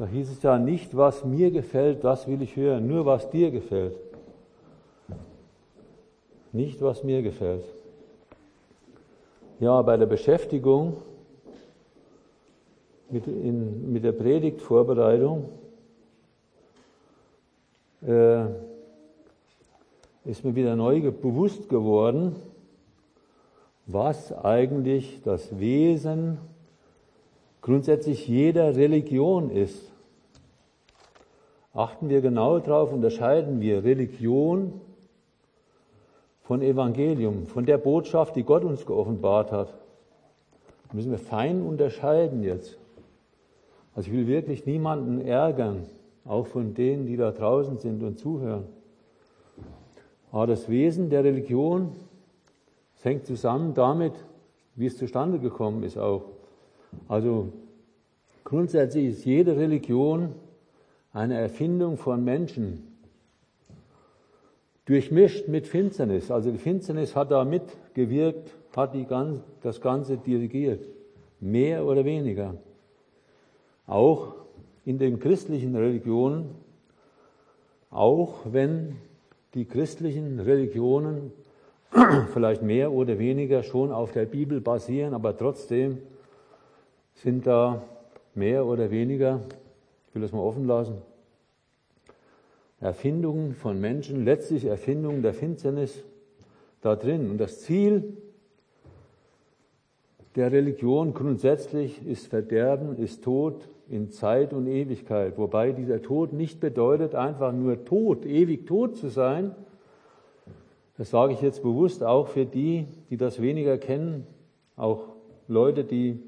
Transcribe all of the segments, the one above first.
Da hieß es ja nicht, was mir gefällt, das will ich hören, nur was dir gefällt. Nicht, was mir gefällt. Ja, bei der Beschäftigung mit, in, mit der Predigtvorbereitung äh, ist mir wieder neu bewusst geworden, was eigentlich das Wesen grundsätzlich jeder Religion ist. Achten wir genau darauf, unterscheiden wir Religion von Evangelium, von der Botschaft, die Gott uns geoffenbart hat. Das müssen wir fein unterscheiden jetzt. Also ich will wirklich niemanden ärgern, auch von denen, die da draußen sind und zuhören. Aber das Wesen der Religion hängt zusammen damit, wie es zustande gekommen ist auch. Also grundsätzlich ist jede Religion eine Erfindung von Menschen, durchmischt mit Finsternis. Also die Finsternis hat da mitgewirkt, hat die ganz, das Ganze dirigiert, mehr oder weniger. Auch in den christlichen Religionen, auch wenn die christlichen Religionen vielleicht mehr oder weniger schon auf der Bibel basieren, aber trotzdem sind da mehr oder weniger, ich will das mal offen lassen, Erfindungen von Menschen, letztlich Erfindungen der Finsternis da drin. Und das Ziel der Religion grundsätzlich ist Verderben, ist Tod in Zeit und Ewigkeit. Wobei dieser Tod nicht bedeutet, einfach nur tot, ewig tot zu sein. Das sage ich jetzt bewusst auch für die, die das weniger kennen, auch Leute, die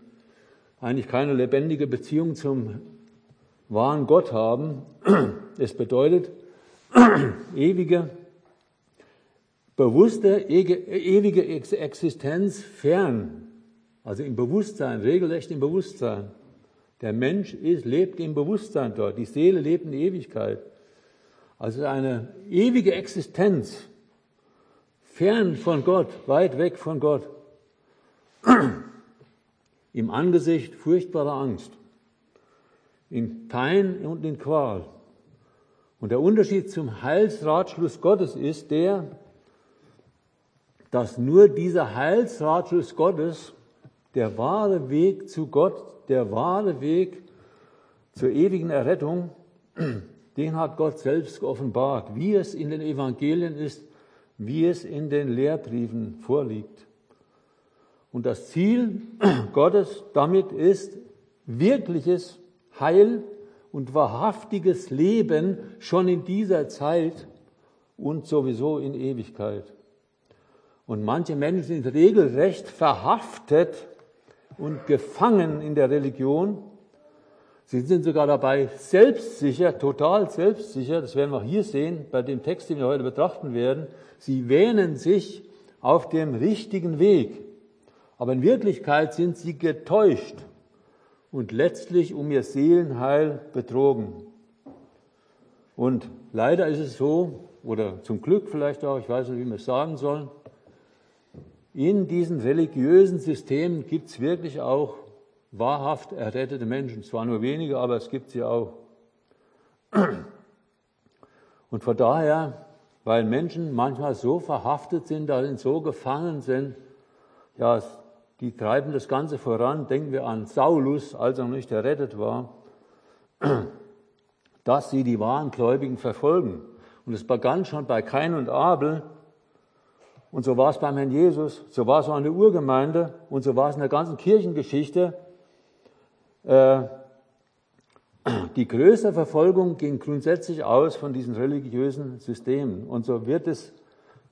eigentlich keine lebendige Beziehung zum wahren Gott haben. Es bedeutet, ewige, bewusste, ewige Existenz fern, also im Bewusstsein, regelrecht im Bewusstsein. Der Mensch ist, lebt im Bewusstsein dort, die Seele lebt in Ewigkeit. Also eine ewige Existenz, fern von Gott, weit weg von Gott, im Angesicht furchtbarer Angst, in Pein und in Qual. Und der Unterschied zum Heilsratschluss Gottes ist der, dass nur dieser Heilsratschluss Gottes der wahre Weg zu Gott, der wahre Weg zur ewigen Errettung, den hat Gott selbst geoffenbart, wie es in den Evangelien ist, wie es in den Lehrbriefen vorliegt. Und das Ziel Gottes damit ist wirkliches Heil und wahrhaftiges Leben schon in dieser Zeit und sowieso in Ewigkeit. Und manche Menschen sind regelrecht verhaftet und gefangen in der Religion. Sie sind sogar dabei selbstsicher, total selbstsicher, das werden wir hier sehen bei dem Text, den wir heute betrachten werden. Sie wähnen sich auf dem richtigen Weg, aber in Wirklichkeit sind sie getäuscht und letztlich um ihr Seelenheil betrogen. Und leider ist es so, oder zum Glück vielleicht auch, ich weiß nicht, wie man es sagen soll, in diesen religiösen Systemen gibt es wirklich auch wahrhaft errettete Menschen. Zwar nur wenige, aber es gibt sie auch. Und von daher, weil Menschen manchmal so verhaftet sind, darin so gefangen sind, ja, die treiben das Ganze voran. Denken wir an Saulus, als er noch nicht errettet war, dass sie die wahren Gläubigen verfolgen. Und es begann schon bei Kain und Abel. Und so war es beim Herrn Jesus, so war es auch in der Urgemeinde und so war es in der ganzen Kirchengeschichte. Äh, die größte Verfolgung ging grundsätzlich aus von diesen religiösen Systemen. Und so wird es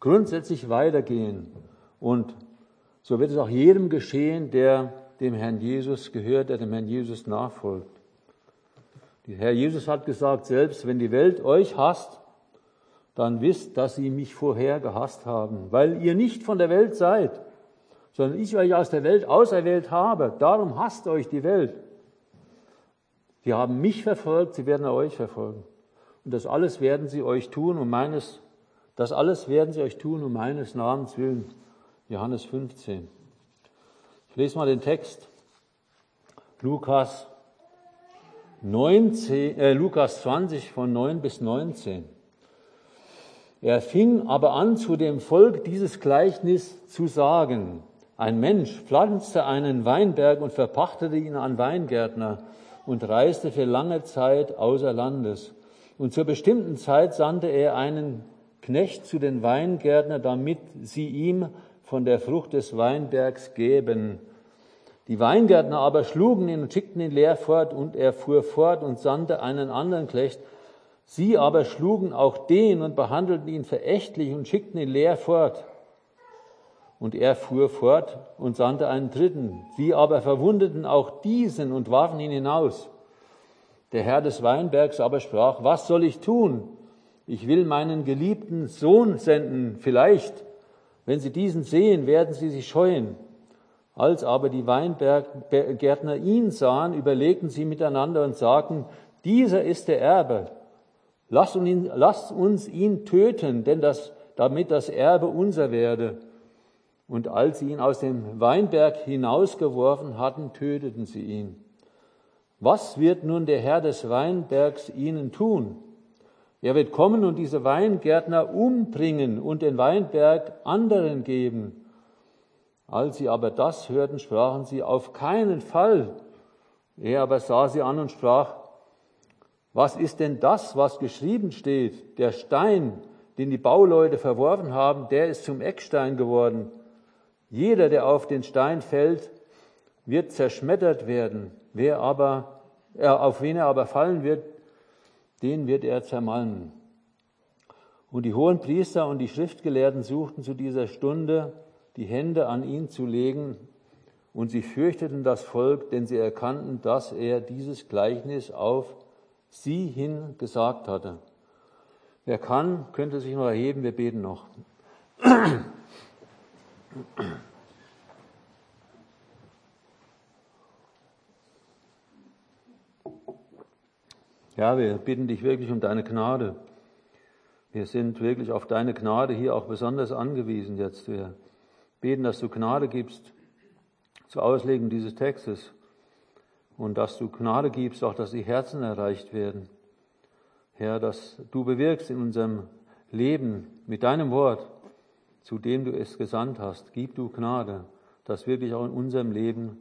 grundsätzlich weitergehen. Und so wird es auch jedem geschehen, der dem Herrn Jesus gehört, der dem Herrn Jesus nachfolgt. Der Herr Jesus hat gesagt selbst, wenn die Welt euch hasst, dann wisst, dass sie mich vorher gehasst haben, weil ihr nicht von der Welt seid, sondern ich euch aus der Welt auserwählt habe. Darum hasst euch die Welt. Sie haben mich verfolgt, sie werden euch verfolgen. Und das alles werden sie euch tun, um meines, das alles werden sie euch tun, um meines Namens willen. Johannes 15. Ich lese mal den Text. Lukas 19, äh, Lukas 20 von 9 bis 19. Er fing aber an, zu dem Volk dieses Gleichnis zu sagen. Ein Mensch pflanzte einen Weinberg und verpachtete ihn an Weingärtner und reiste für lange Zeit außer Landes. Und zur bestimmten Zeit sandte er einen Knecht zu den Weingärtner, damit sie ihm von der Frucht des Weinbergs geben. Die Weingärtner aber schlugen ihn und schickten ihn leer fort, und er fuhr fort und sandte einen anderen Knecht. Sie aber schlugen auch den und behandelten ihn verächtlich und schickten ihn leer fort. Und er fuhr fort und sandte einen dritten. Sie aber verwundeten auch diesen und warfen ihn hinaus. Der Herr des Weinbergs aber sprach, was soll ich tun? Ich will meinen geliebten Sohn senden. Vielleicht, wenn Sie diesen sehen, werden Sie sich scheuen. Als aber die Weingärtner ihn sahen, überlegten sie miteinander und sagten, dieser ist der Erbe. Lasst uns ihn, lasst uns ihn töten, denn das, damit das Erbe unser werde. Und als sie ihn aus dem Weinberg hinausgeworfen hatten, töteten sie ihn. Was wird nun der Herr des Weinbergs ihnen tun? Er wird kommen und diese Weingärtner umbringen und den Weinberg anderen geben. Als sie aber das hörten, sprachen sie auf keinen Fall. Er aber sah sie an und sprach, was ist denn das, was geschrieben steht? Der Stein, den die Bauleute verworfen haben, der ist zum Eckstein geworden. Jeder, der auf den Stein fällt, wird zerschmettert werden. Wer aber, äh, auf wen er aber fallen wird, den wird er zermalmen. Und die hohen Priester und die Schriftgelehrten suchten zu dieser Stunde, die Hände an ihn zu legen, und sie fürchteten das Volk, denn sie erkannten, dass er dieses Gleichnis auf sie hin gesagt hatte. Wer kann, könnte sich noch erheben, wir beten noch. Ja, wir bitten dich wirklich um deine Gnade. Wir sind wirklich auf deine Gnade hier auch besonders angewiesen jetzt. Wir beten, dass du Gnade gibst zur Auslegung dieses Textes und dass du Gnade gibst, auch dass die Herzen erreicht werden. Herr, dass du bewirkst in unserem Leben mit deinem Wort, zu dem du es gesandt hast. Gib du Gnade, dass wirklich auch in unserem Leben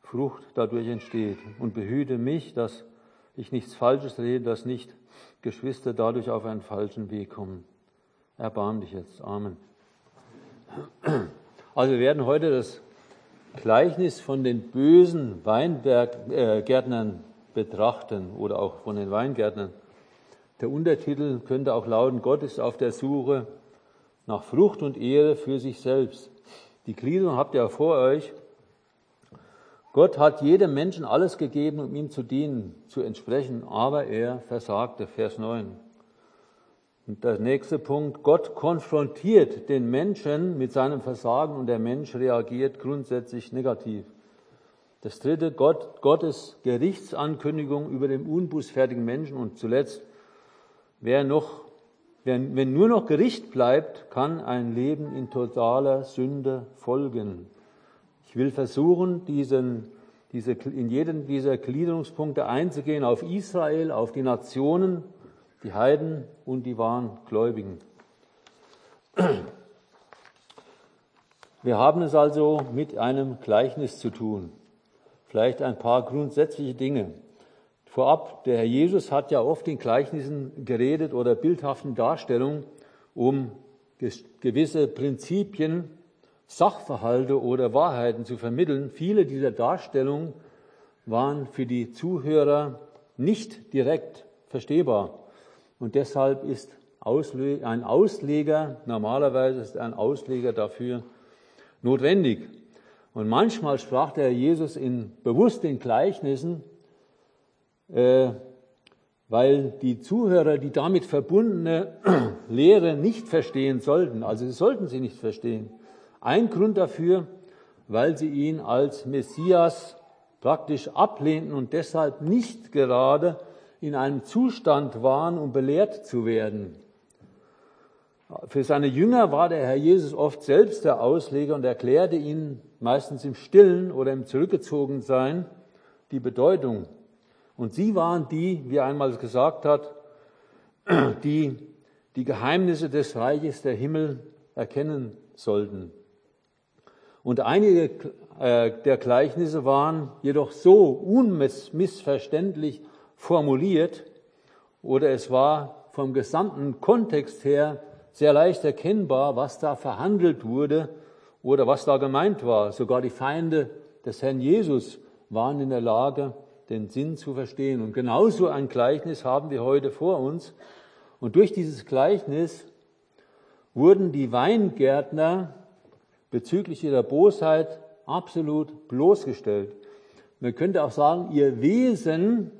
Frucht dadurch entsteht. Und behüte mich, dass ich nichts Falsches rede, dass nicht Geschwister dadurch auf einen falschen Weg kommen. Erbarm dich jetzt. Amen. Also wir werden heute das Gleichnis von den bösen Weingärtnern äh, betrachten oder auch von den Weingärtnern. Der Untertitel könnte auch lauten, Gott ist auf der Suche nach Frucht und Ehre für sich selbst. Die Gliederung habt ihr vor euch. Gott hat jedem Menschen alles gegeben, um ihm zu dienen, zu entsprechen, aber er versagte. Vers 9. Und der nächste Punkt, Gott konfrontiert den Menschen mit seinem Versagen und der Mensch reagiert grundsätzlich negativ. Das dritte, Gott, Gottes Gerichtsankündigung über den unbußfertigen Menschen. Und zuletzt, wer noch, wenn, wenn nur noch Gericht bleibt, kann ein Leben in totaler Sünde folgen. Ich will versuchen, diesen, diese, in jeden dieser Gliederungspunkte einzugehen auf Israel, auf die Nationen, die Heiden und die wahren Gläubigen. Wir haben es also mit einem Gleichnis zu tun. Vielleicht ein paar grundsätzliche Dinge. Vorab, der Herr Jesus hat ja oft in Gleichnissen geredet oder bildhaften Darstellungen, um gewisse Prinzipien, Sachverhalte oder Wahrheiten zu vermitteln. Viele dieser Darstellungen waren für die Zuhörer nicht direkt verstehbar. Und deshalb ist ein Ausleger, normalerweise ist ein Ausleger dafür notwendig. Und manchmal sprach der Jesus in, bewusst in Gleichnissen, äh, weil die Zuhörer die damit verbundene Lehre nicht verstehen sollten. Also sie sollten sie nicht verstehen. Ein Grund dafür, weil sie ihn als Messias praktisch ablehnten und deshalb nicht gerade in einem Zustand waren, um belehrt zu werden. Für seine Jünger war der Herr Jesus oft selbst der Ausleger und erklärte ihnen meistens im Stillen oder im Zurückgezogensein die Bedeutung. Und sie waren die, wie er einmal gesagt hat, die die Geheimnisse des Reiches der Himmel erkennen sollten. Und einige äh, der Gleichnisse waren jedoch so unmissverständlich formuliert oder es war vom gesamten Kontext her sehr leicht erkennbar, was da verhandelt wurde oder was da gemeint war. Sogar die Feinde des Herrn Jesus waren in der Lage, den Sinn zu verstehen. Und genauso ein Gleichnis haben wir heute vor uns. Und durch dieses Gleichnis wurden die Weingärtner bezüglich ihrer Bosheit absolut bloßgestellt. Man könnte auch sagen, ihr Wesen,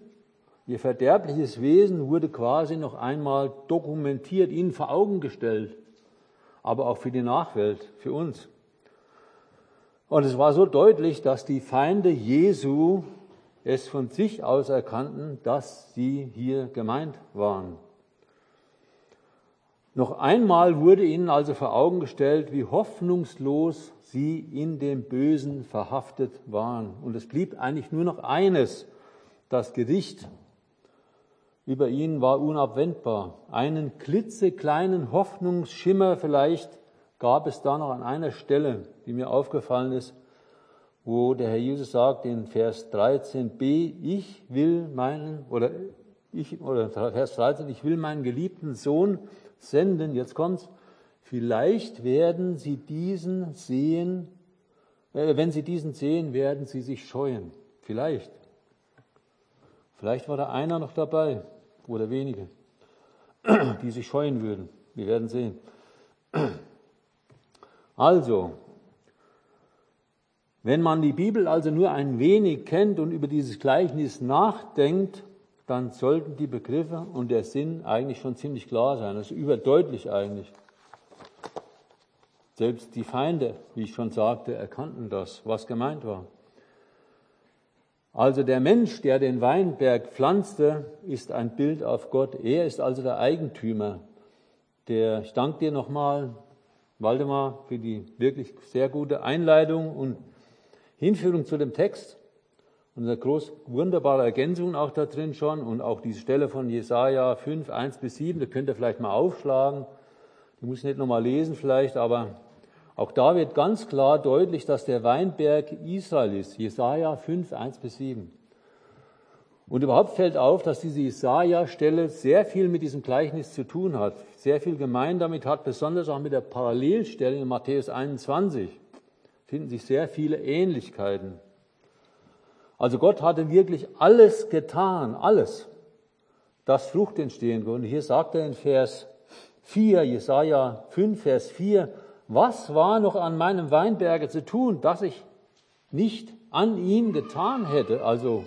ihr verderbliches Wesen wurde quasi noch einmal dokumentiert, ihnen vor Augen gestellt, aber auch für die Nachwelt, für uns. Und es war so deutlich, dass die Feinde Jesu es von sich aus erkannten, dass sie hier gemeint waren. Noch einmal wurde ihnen also vor Augen gestellt, wie hoffnungslos sie in dem Bösen verhaftet waren. Und es blieb eigentlich nur noch eines. Das Gericht über ihnen war unabwendbar. Einen klitzekleinen Hoffnungsschimmer vielleicht gab es da noch an einer Stelle, die mir aufgefallen ist, wo der Herr Jesus sagt in Vers 13b, ich will meinen, oder ich, oder Vers 13, ich will meinen geliebten Sohn senden, jetzt kommt's, vielleicht werden sie diesen sehen, äh, wenn sie diesen sehen, werden sie sich scheuen. Vielleicht. Vielleicht war da einer noch dabei oder wenige, die sich scheuen würden. Wir werden sehen. Also, wenn man die Bibel also nur ein wenig kennt und über dieses Gleichnis nachdenkt, dann sollten die Begriffe und der Sinn eigentlich schon ziemlich klar sein. Das ist überdeutlich eigentlich. Selbst die Feinde, wie ich schon sagte, erkannten das, was gemeint war. Also der Mensch, der den Weinberg pflanzte, ist ein Bild auf Gott. Er ist also der Eigentümer. Der, ich danke dir nochmal, Waldemar, für die wirklich sehr gute Einleitung und Hinführung zu dem Text. Und eine groß, wunderbare Ergänzung auch da drin schon und auch diese Stelle von Jesaja 5, 1 bis 7, da könnt ihr vielleicht mal aufschlagen. Die muss ich nicht nochmal lesen vielleicht, aber auch da wird ganz klar deutlich, dass der Weinberg Israel ist. Jesaja 5, 1 bis 7. Und überhaupt fällt auf, dass diese Jesaja-Stelle sehr viel mit diesem Gleichnis zu tun hat, sehr viel gemein damit hat, besonders auch mit der Parallelstelle in Matthäus 21 finden sich sehr viele Ähnlichkeiten. Also Gott hatte wirklich alles getan, alles, dass Frucht entstehen konnte. Hier sagt er in Vers 4, Jesaja 5, Vers 4, was war noch an meinem Weinberge zu tun, dass ich nicht an ihm getan hätte? Also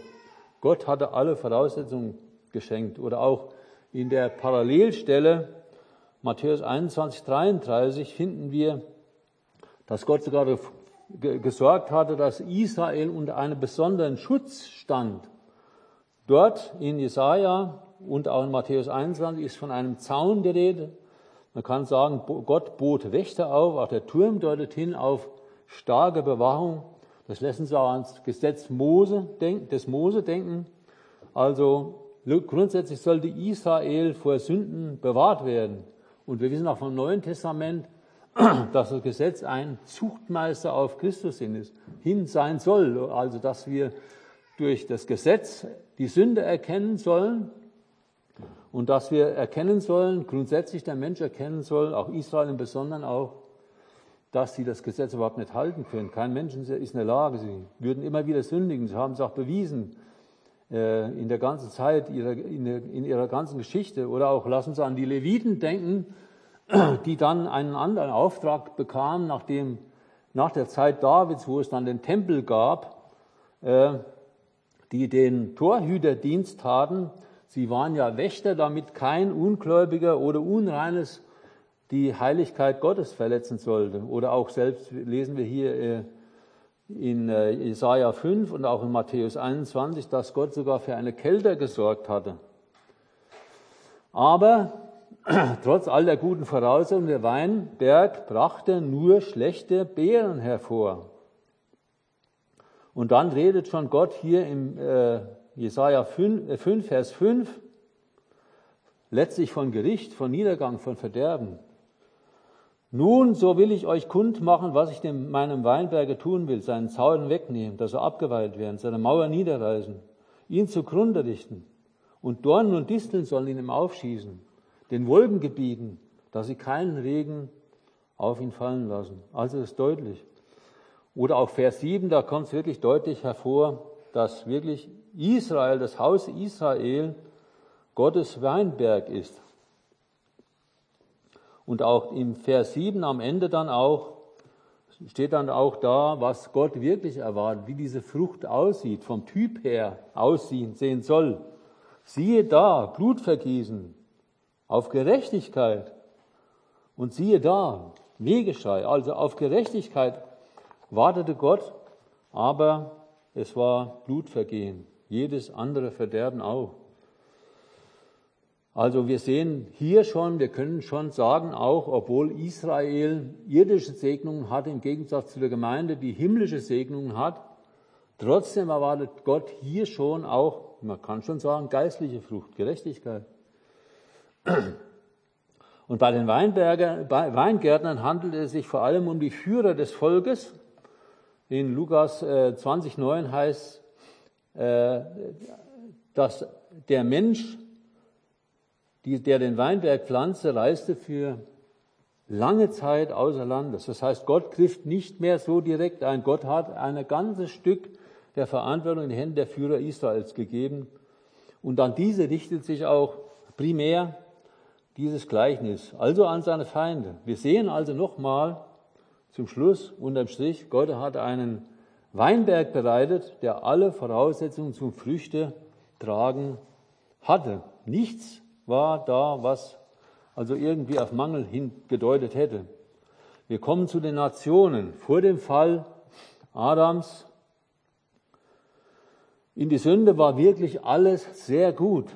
Gott hatte alle Voraussetzungen geschenkt. Oder auch in der Parallelstelle Matthäus 21, 33 finden wir, dass Gott sogar gesorgt hatte, dass Israel unter einem besonderen Schutz stand. Dort in Jesaja und auch in Matthäus 21 ist von einem Zaun die Rede. Man kann sagen, Gott bot Wächter auf, auch der Turm deutet hin auf starke Bewachung. Das lassen Sie auch ans Gesetz Mose, des Mose denken. Also grundsätzlich sollte Israel vor Sünden bewahrt werden. Und wir wissen auch vom Neuen Testament, dass das Gesetz ein Zuchtmeister auf Christus hin sein soll. Also, dass wir durch das Gesetz die Sünde erkennen sollen und dass wir erkennen sollen, grundsätzlich der Mensch erkennen soll, auch Israel im Besonderen auch, dass sie das Gesetz überhaupt nicht halten können. Kein Mensch ist in der Lage. Sie würden immer wieder sündigen. Sie haben es auch bewiesen äh, in der ganzen Zeit, in ihrer ganzen Geschichte. Oder auch lassen Sie an die Leviten denken, die dann einen anderen Auftrag bekamen, nachdem, nach der Zeit Davids, wo es dann den Tempel gab, äh, die den Torhüterdienst taten. Sie waren ja Wächter, damit kein Ungläubiger oder Unreines die Heiligkeit Gottes verletzen sollte. Oder auch selbst lesen wir hier äh, in äh, Jesaja 5 und auch in Matthäus 21, dass Gott sogar für eine Kälte gesorgt hatte. Aber trotz all der guten Voraussetzungen, der Weinberg brachte nur schlechte Beeren hervor. Und dann redet schon Gott hier im, äh, Jesaja 5, 5, Vers 5, letztlich von Gericht, von Niedergang, von Verderben. Nun, so will ich euch kundmachen, was ich dem, meinem Weinberger tun will, seinen Zaun wegnehmen, dass er abgeweiht werden, seine Mauer niederreißen, ihn zugrunde richten. Und Dornen und Disteln sollen ihn ihm aufschießen, den Wolken gebieten, dass sie keinen Regen auf ihn fallen lassen. Also ist deutlich. Oder auch Vers 7, da kommt es wirklich deutlich hervor, dass wirklich Israel, das Haus Israel, Gottes Weinberg ist. Und auch im Vers 7 am Ende dann auch, steht dann auch da, was Gott wirklich erwartet, wie diese Frucht aussieht, vom Typ her aussehen, sehen soll. Siehe da, Blutvergießen auf Gerechtigkeit. Und siehe da, Wehgeschrei, also auf Gerechtigkeit wartete Gott, aber es war Blutvergehen, jedes andere Verderben auch. Also wir sehen hier schon, wir können schon sagen, auch obwohl Israel irdische Segnungen hat, im Gegensatz zu der Gemeinde, die himmlische Segnungen hat, trotzdem erwartet Gott hier schon auch, man kann schon sagen, geistliche Frucht, Gerechtigkeit. Und bei den Weingärtnern handelt es sich vor allem um die Führer des Volkes. In Lukas 20,9 äh, heißt, äh, dass der Mensch die, der den Weinberg pflanzte, reiste für lange Zeit außer Landes. Das heißt, Gott griff nicht mehr so direkt ein. Gott hat ein ganzes Stück der Verantwortung in die Hände der Führer Israels gegeben. Und an diese richtet sich auch primär dieses Gleichnis, also an seine Feinde. Wir sehen also nochmal zum Schluss unterm Strich, Gott hat einen Weinberg bereitet, der alle Voraussetzungen zum Früchte tragen hatte. Nichts war da, was also irgendwie auf Mangel hingedeutet hätte. Wir kommen zu den Nationen. Vor dem Fall Adams in die Sünde war wirklich alles sehr gut.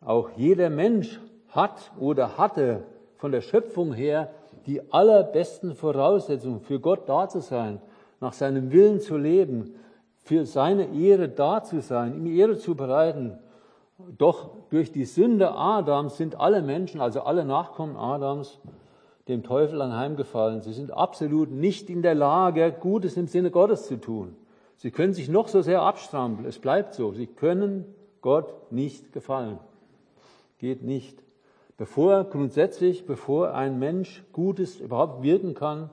Auch jeder Mensch hat oder hatte von der Schöpfung her die allerbesten Voraussetzungen für Gott da zu sein, nach seinem Willen zu leben, für seine Ehre da zu sein, ihm Ehre zu bereiten, doch durch die Sünde Adams sind alle Menschen, also alle Nachkommen Adams, dem Teufel anheimgefallen. Sie sind absolut nicht in der Lage, Gutes im Sinne Gottes zu tun. Sie können sich noch so sehr abstrampeln. Es bleibt so. Sie können Gott nicht gefallen. Geht nicht. Bevor grundsätzlich, bevor ein Mensch Gutes überhaupt wirken kann,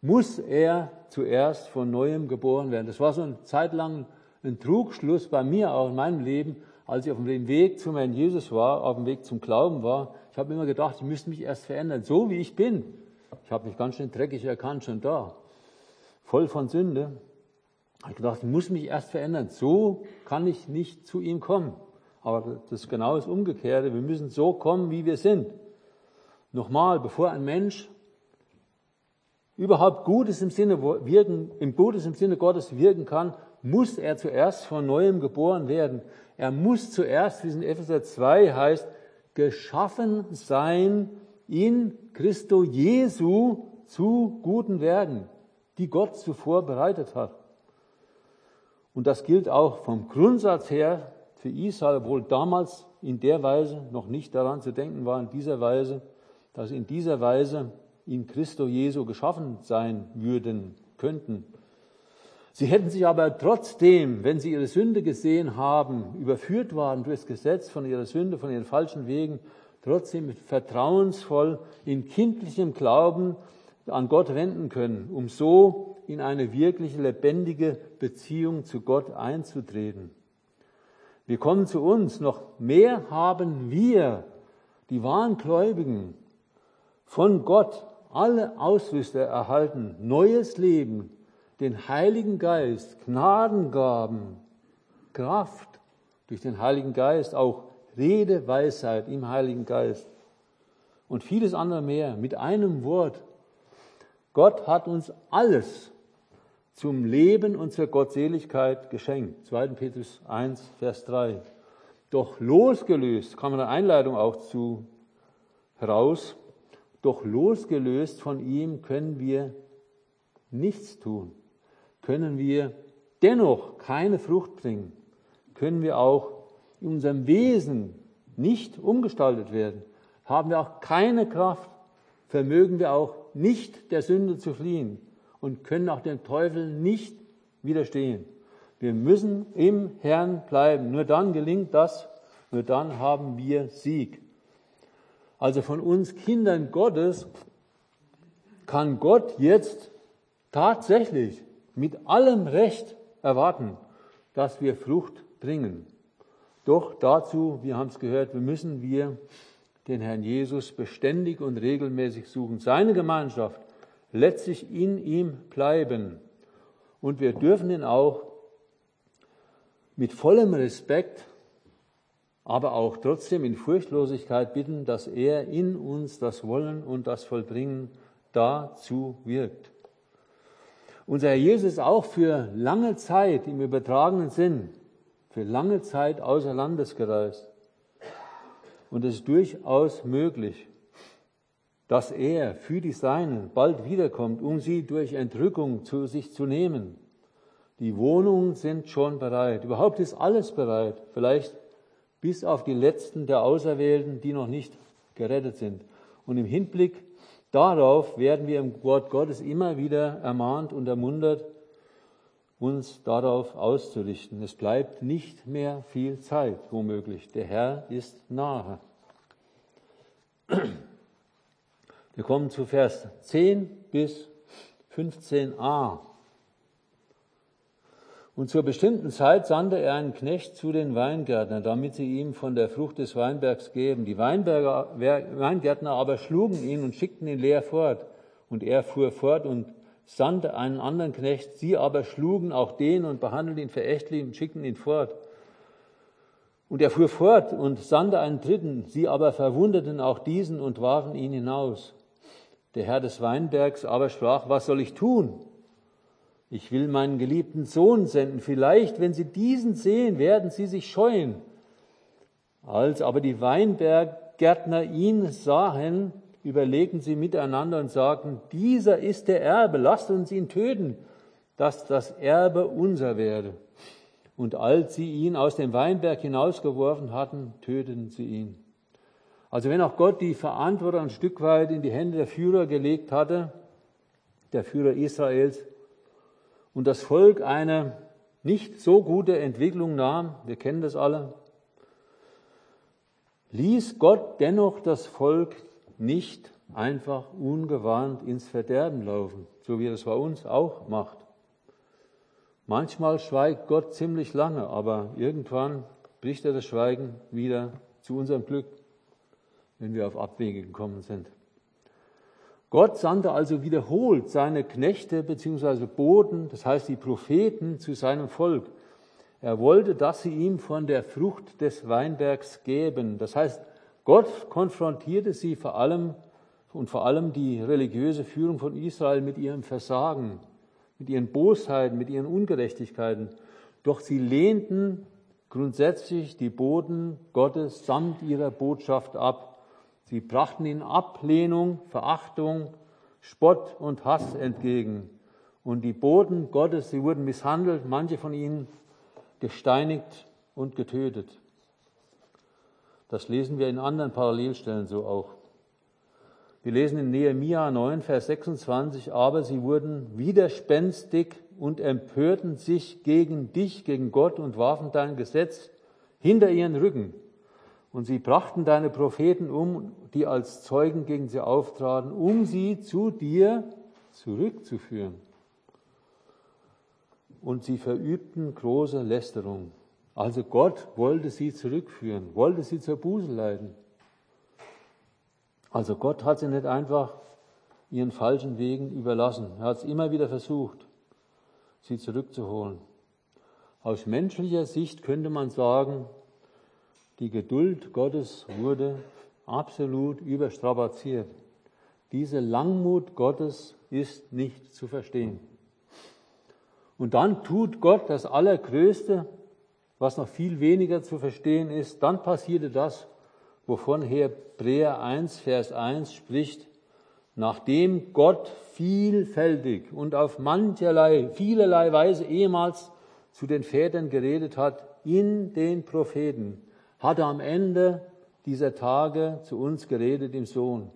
muss er zuerst von neuem geboren werden. Das war so eine Zeit lang ein Trugschluss bei mir auch in meinem Leben als ich auf dem Weg zu meinem Jesus war, auf dem Weg zum Glauben war, ich habe immer gedacht, ich müsste mich erst verändern, so wie ich bin. Ich habe mich ganz schön dreckig erkannt, schon da, voll von Sünde. Ich habe gedacht, ich muss mich erst verändern, so kann ich nicht zu ihm kommen. Aber das ist genau das Umgekehrte, wir müssen so kommen, wie wir sind. Nochmal, bevor ein Mensch überhaupt Gutes im Sinne wirken, im Gutes im Sinne Gottes wirken kann, muss er zuerst von neuem geboren werden. Er muss zuerst, wie es in Epheser 2 heißt, geschaffen sein in Christo Jesu zu guten Werken, die Gott zuvor bereitet hat. Und das gilt auch vom Grundsatz her für Israel, obwohl damals in der Weise noch nicht daran zu denken war, in dieser Weise, dass in dieser Weise in Christo Jesu geschaffen sein würden, könnten. Sie hätten sich aber trotzdem, wenn sie ihre Sünde gesehen haben, überführt waren durch das Gesetz von ihrer Sünde, von ihren falschen Wegen, trotzdem vertrauensvoll in kindlichem Glauben an Gott wenden können, um so in eine wirkliche lebendige Beziehung zu Gott einzutreten. Wir kommen zu uns. Noch mehr haben wir, die wahren Gläubigen, von Gott alle Ausrüster erhalten, neues Leben, den Heiligen Geist, Gnadengaben, Kraft durch den Heiligen Geist, auch Redeweisheit im Heiligen Geist und vieles andere mehr mit einem Wort. Gott hat uns alles zum Leben und zur Gottseligkeit geschenkt. 2. Petrus 1, Vers 3. Doch losgelöst, kam eine Einleitung auch zu heraus, doch losgelöst von ihm können wir nichts tun können wir dennoch keine Frucht bringen. können wir auch in unserem Wesen nicht umgestaltet werden. Haben wir auch keine Kraft, vermögen wir auch nicht der Sünde zu fliehen und können auch dem Teufel nicht widerstehen. Wir müssen im Herrn bleiben. Nur dann gelingt das, nur dann haben wir Sieg. Also von uns Kindern Gottes kann Gott jetzt tatsächlich mit allem Recht erwarten, dass wir Frucht bringen. Doch dazu, wir haben es gehört, müssen wir den Herrn Jesus beständig und regelmäßig suchen, seine Gemeinschaft, letztlich in ihm bleiben. Und wir dürfen ihn auch mit vollem Respekt, aber auch trotzdem in Furchtlosigkeit bitten, dass er in uns das Wollen und das Vollbringen dazu wirkt. Unser Herr Jesus ist auch für lange Zeit im übertragenen Sinn, für lange Zeit außer Landes gereist. Und es ist durchaus möglich, dass er für die Seinen bald wiederkommt, um sie durch Entrückung zu sich zu nehmen. Die Wohnungen sind schon bereit. Überhaupt ist alles bereit. Vielleicht bis auf die letzten der Auserwählten, die noch nicht gerettet sind. Und im Hinblick darauf werden wir im Wort Gottes immer wieder ermahnt und ermuntert, uns darauf auszurichten. Es bleibt nicht mehr viel Zeit, womöglich. Der Herr ist nahe. Wir kommen zu Vers 10 bis 15a. Und zur bestimmten Zeit sandte er einen Knecht zu den Weingärtnern, damit sie ihm von der Frucht des Weinbergs geben. Die Weingärtner aber schlugen ihn und schickten ihn leer fort. Und er fuhr fort und sandte einen anderen Knecht. Sie aber schlugen auch den und behandelten ihn verächtlich und schickten ihn fort. Und er fuhr fort und sandte einen dritten. Sie aber verwundeten auch diesen und warfen ihn hinaus. Der Herr des Weinbergs aber sprach, was soll ich tun? Ich will meinen geliebten Sohn senden. Vielleicht, wenn Sie diesen sehen, werden Sie sich scheuen. Als aber die Weinberggärtner ihn sahen, überlegten sie miteinander und sagten, dieser ist der Erbe, lasst uns ihn töten, dass das Erbe unser werde. Und als sie ihn aus dem Weinberg hinausgeworfen hatten, töteten sie ihn. Also wenn auch Gott die Verantwortung ein Stück weit in die Hände der Führer gelegt hatte, der Führer Israels, und das Volk eine nicht so gute Entwicklung nahm, wir kennen das alle, ließ Gott dennoch das Volk nicht einfach ungewarnt ins Verderben laufen, so wie er es bei uns auch macht. Manchmal schweigt Gott ziemlich lange, aber irgendwann bricht er das Schweigen wieder zu unserem Glück, wenn wir auf Abwege gekommen sind. Gott sandte also wiederholt seine Knechte bzw. Boten, das heißt die Propheten, zu seinem Volk. Er wollte, dass sie ihm von der Frucht des Weinbergs geben. Das heißt, Gott konfrontierte sie vor allem und vor allem die religiöse Führung von Israel mit ihrem Versagen, mit ihren Bosheiten, mit ihren Ungerechtigkeiten. Doch sie lehnten grundsätzlich die Boten Gottes samt ihrer Botschaft ab. Sie brachten ihnen Ablehnung, Verachtung, Spott und Hass entgegen. Und die Boten Gottes, sie wurden misshandelt, manche von ihnen gesteinigt und getötet. Das lesen wir in anderen Parallelstellen so auch. Wir lesen in Nehemia 9, Vers 26, aber sie wurden widerspenstig und empörten sich gegen dich, gegen Gott und warfen dein Gesetz hinter ihren Rücken. Und sie brachten deine Propheten um, die als Zeugen gegen sie auftraten, um sie zu dir zurückzuführen. Und sie verübten große Lästerung. Also Gott wollte sie zurückführen, wollte sie zur Buße leiten. Also Gott hat sie nicht einfach ihren falschen Wegen überlassen. Er hat es immer wieder versucht, sie zurückzuholen. Aus menschlicher Sicht könnte man sagen, die Geduld Gottes wurde absolut überstrapaziert. Diese Langmut Gottes ist nicht zu verstehen. Und dann tut Gott das Allergrößte, was noch viel weniger zu verstehen ist. Dann passierte das, wovon Hebräer 1, Vers 1 spricht. Nachdem Gott vielfältig und auf mancherlei, vielerlei Weise ehemals zu den Vätern geredet hat, in den Propheten hat er am Ende dieser Tage zu uns geredet im Sohn,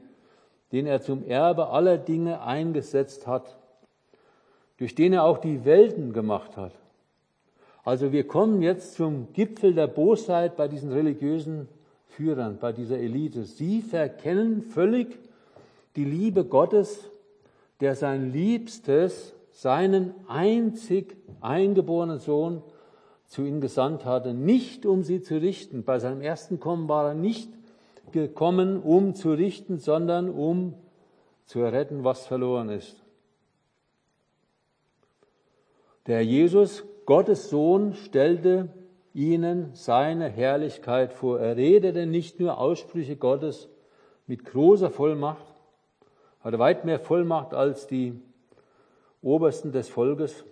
den er zum Erbe aller Dinge eingesetzt hat, durch den er auch die Welten gemacht hat. Also wir kommen jetzt zum Gipfel der Bosheit bei diesen religiösen Führern, bei dieser Elite. Sie verkennen völlig die Liebe Gottes, der sein Liebstes, seinen einzig eingeborenen Sohn zu ihnen gesandt hatte, nicht um sie zu richten. Bei seinem ersten Kommen war er nicht gekommen, um zu richten, sondern um zu retten, was verloren ist. Der Jesus, Gottes Sohn, stellte ihnen seine Herrlichkeit vor. Er redete nicht nur Aussprüche Gottes mit großer Vollmacht, hatte weit mehr Vollmacht als die Obersten des Volkes,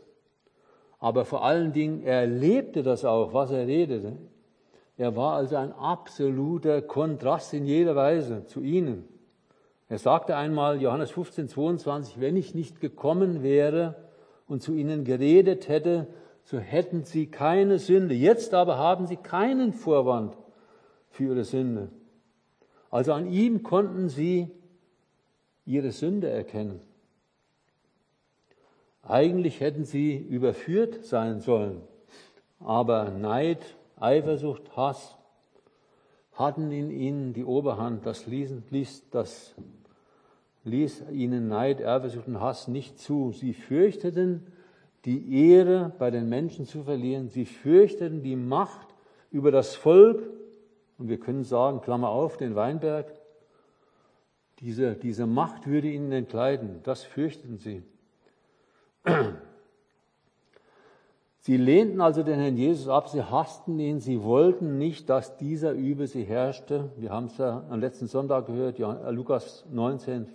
aber vor allen Dingen, er lebte das auch, was er redete. Er war also ein absoluter Kontrast in jeder Weise zu ihnen. Er sagte einmal, Johannes 15, 22, wenn ich nicht gekommen wäre und zu ihnen geredet hätte, so hätten sie keine Sünde. Jetzt aber haben sie keinen Vorwand für ihre Sünde. Also an ihm konnten sie ihre Sünde erkennen. Eigentlich hätten sie überführt sein sollen, aber Neid, Eifersucht, Hass hatten in ihnen die Oberhand. Das ließ, ließ, das ließ ihnen Neid, Eifersucht und Hass nicht zu. Sie fürchteten, die Ehre bei den Menschen zu verlieren. Sie fürchteten die Macht über das Volk. Und wir können sagen, Klammer auf, den Weinberg. Diese, diese Macht würde ihnen entkleiden. Das fürchteten sie. Sie lehnten also den Herrn Jesus ab, sie hassten ihn, sie wollten nicht, dass dieser über sie herrschte. Wir haben es ja am letzten Sonntag gehört, äh, Lukas 19,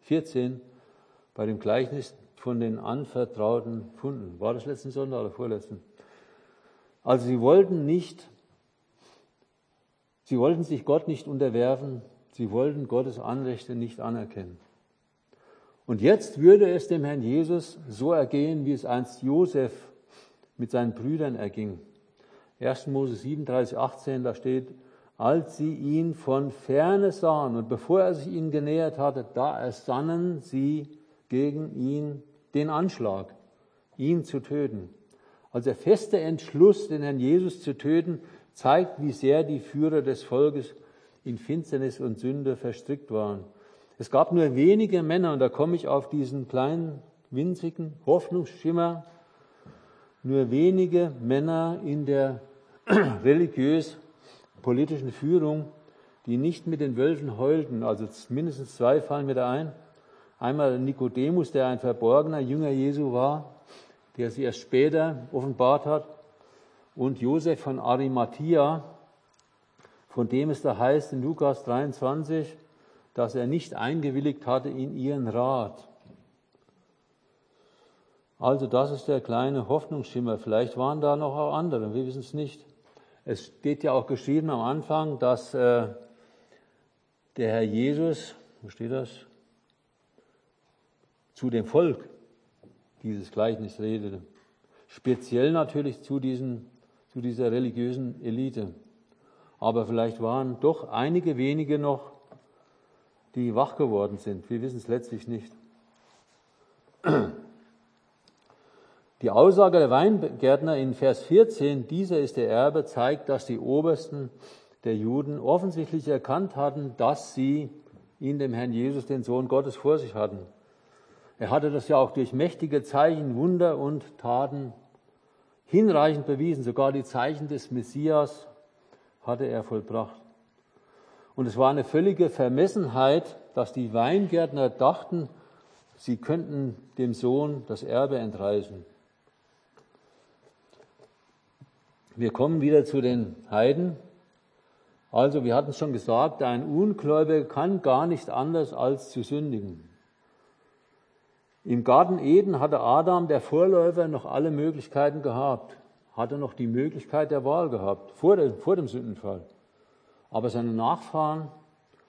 14, bei dem Gleichnis von den anvertrauten Funden. War das letzten Sonntag oder vorletzten? Also sie wollten nicht, sie wollten sich Gott nicht unterwerfen, sie wollten Gottes Anrechte nicht anerkennen. Und jetzt würde es dem Herrn Jesus so ergehen, wie es einst Josef mit seinen Brüdern erging. 1. Mose 37, 18, da steht, als sie ihn von ferne sahen und bevor er sich ihnen genähert hatte, da ersannen sie gegen ihn den Anschlag, ihn zu töten. Also der feste Entschluss, den Herrn Jesus zu töten, zeigt, wie sehr die Führer des Volkes in Finsternis und Sünde verstrickt waren. Es gab nur wenige Männer, und da komme ich auf diesen kleinen, winzigen Hoffnungsschimmer, nur wenige Männer in der religiös-politischen Führung, die nicht mit den Wölfen heulten. Also mindestens zwei fallen mir da ein. Einmal Nikodemus, der ein verborgener Jünger Jesu war, der sie erst später offenbart hat. Und Josef von Arimathea, von dem es da heißt in Lukas 23, dass er nicht eingewilligt hatte in ihren Rat. Also das ist der kleine Hoffnungsschimmer. Vielleicht waren da noch auch andere, wir wissen es nicht. Es steht ja auch geschrieben am Anfang, dass äh, der Herr Jesus, wo steht das? Zu dem Volk dieses Gleichnis redete. Speziell natürlich zu, diesen, zu dieser religiösen Elite. Aber vielleicht waren doch einige wenige noch die wach geworden sind. Wir wissen es letztlich nicht. Die Aussage der Weingärtner in Vers 14, dieser ist der Erbe, zeigt, dass die Obersten der Juden offensichtlich erkannt hatten, dass sie in dem Herrn Jesus, den Sohn Gottes, vor sich hatten. Er hatte das ja auch durch mächtige Zeichen, Wunder und Taten hinreichend bewiesen. Sogar die Zeichen des Messias hatte er vollbracht. Und es war eine völlige Vermessenheit, dass die Weingärtner dachten, sie könnten dem Sohn das Erbe entreißen. Wir kommen wieder zu den Heiden. Also, wir hatten schon gesagt, ein Ungläubiger kann gar nicht anders als zu sündigen. Im Garten Eden hatte Adam, der Vorläufer, noch alle Möglichkeiten gehabt, hatte noch die Möglichkeit der Wahl gehabt, vor dem, vor dem Sündenfall. Aber seine Nachfahren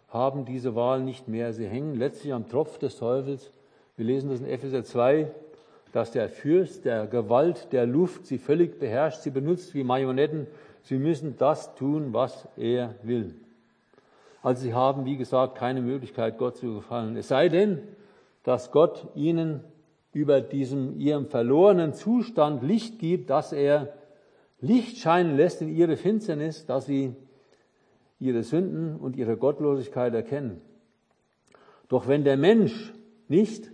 haben diese Wahl nicht mehr. Sie hängen letztlich am Tropf des Teufels. Wir lesen das in Epheser 2, dass der Fürst der Gewalt der Luft sie völlig beherrscht, sie benutzt wie Marionetten. Sie müssen das tun, was er will. Also sie haben, wie gesagt, keine Möglichkeit, Gott zu gefallen. Es sei denn, dass Gott ihnen über diesem ihrem verlorenen Zustand Licht gibt, dass er Licht scheinen lässt in ihre Finsternis, dass sie ihre Sünden und ihre Gottlosigkeit erkennen. Doch wenn der Mensch nicht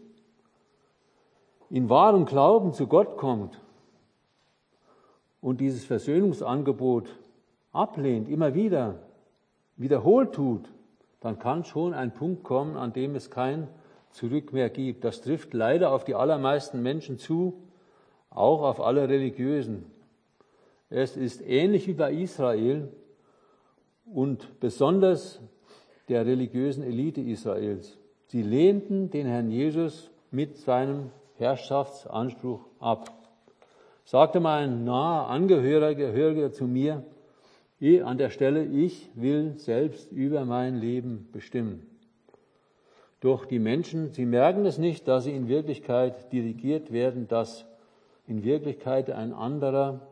in wahrem Glauben zu Gott kommt und dieses Versöhnungsangebot ablehnt, immer wieder, wiederholt tut, dann kann schon ein Punkt kommen, an dem es kein Zurück mehr gibt. Das trifft leider auf die allermeisten Menschen zu, auch auf alle Religiösen. Es ist ähnlich wie bei Israel und besonders der religiösen Elite Israels. Sie lehnten den Herrn Jesus mit seinem Herrschaftsanspruch ab. Sagte mal ein naher Angehöriger zu mir, an der Stelle, ich will selbst über mein Leben bestimmen. Doch die Menschen, sie merken es nicht, dass sie in Wirklichkeit dirigiert werden, dass in Wirklichkeit ein anderer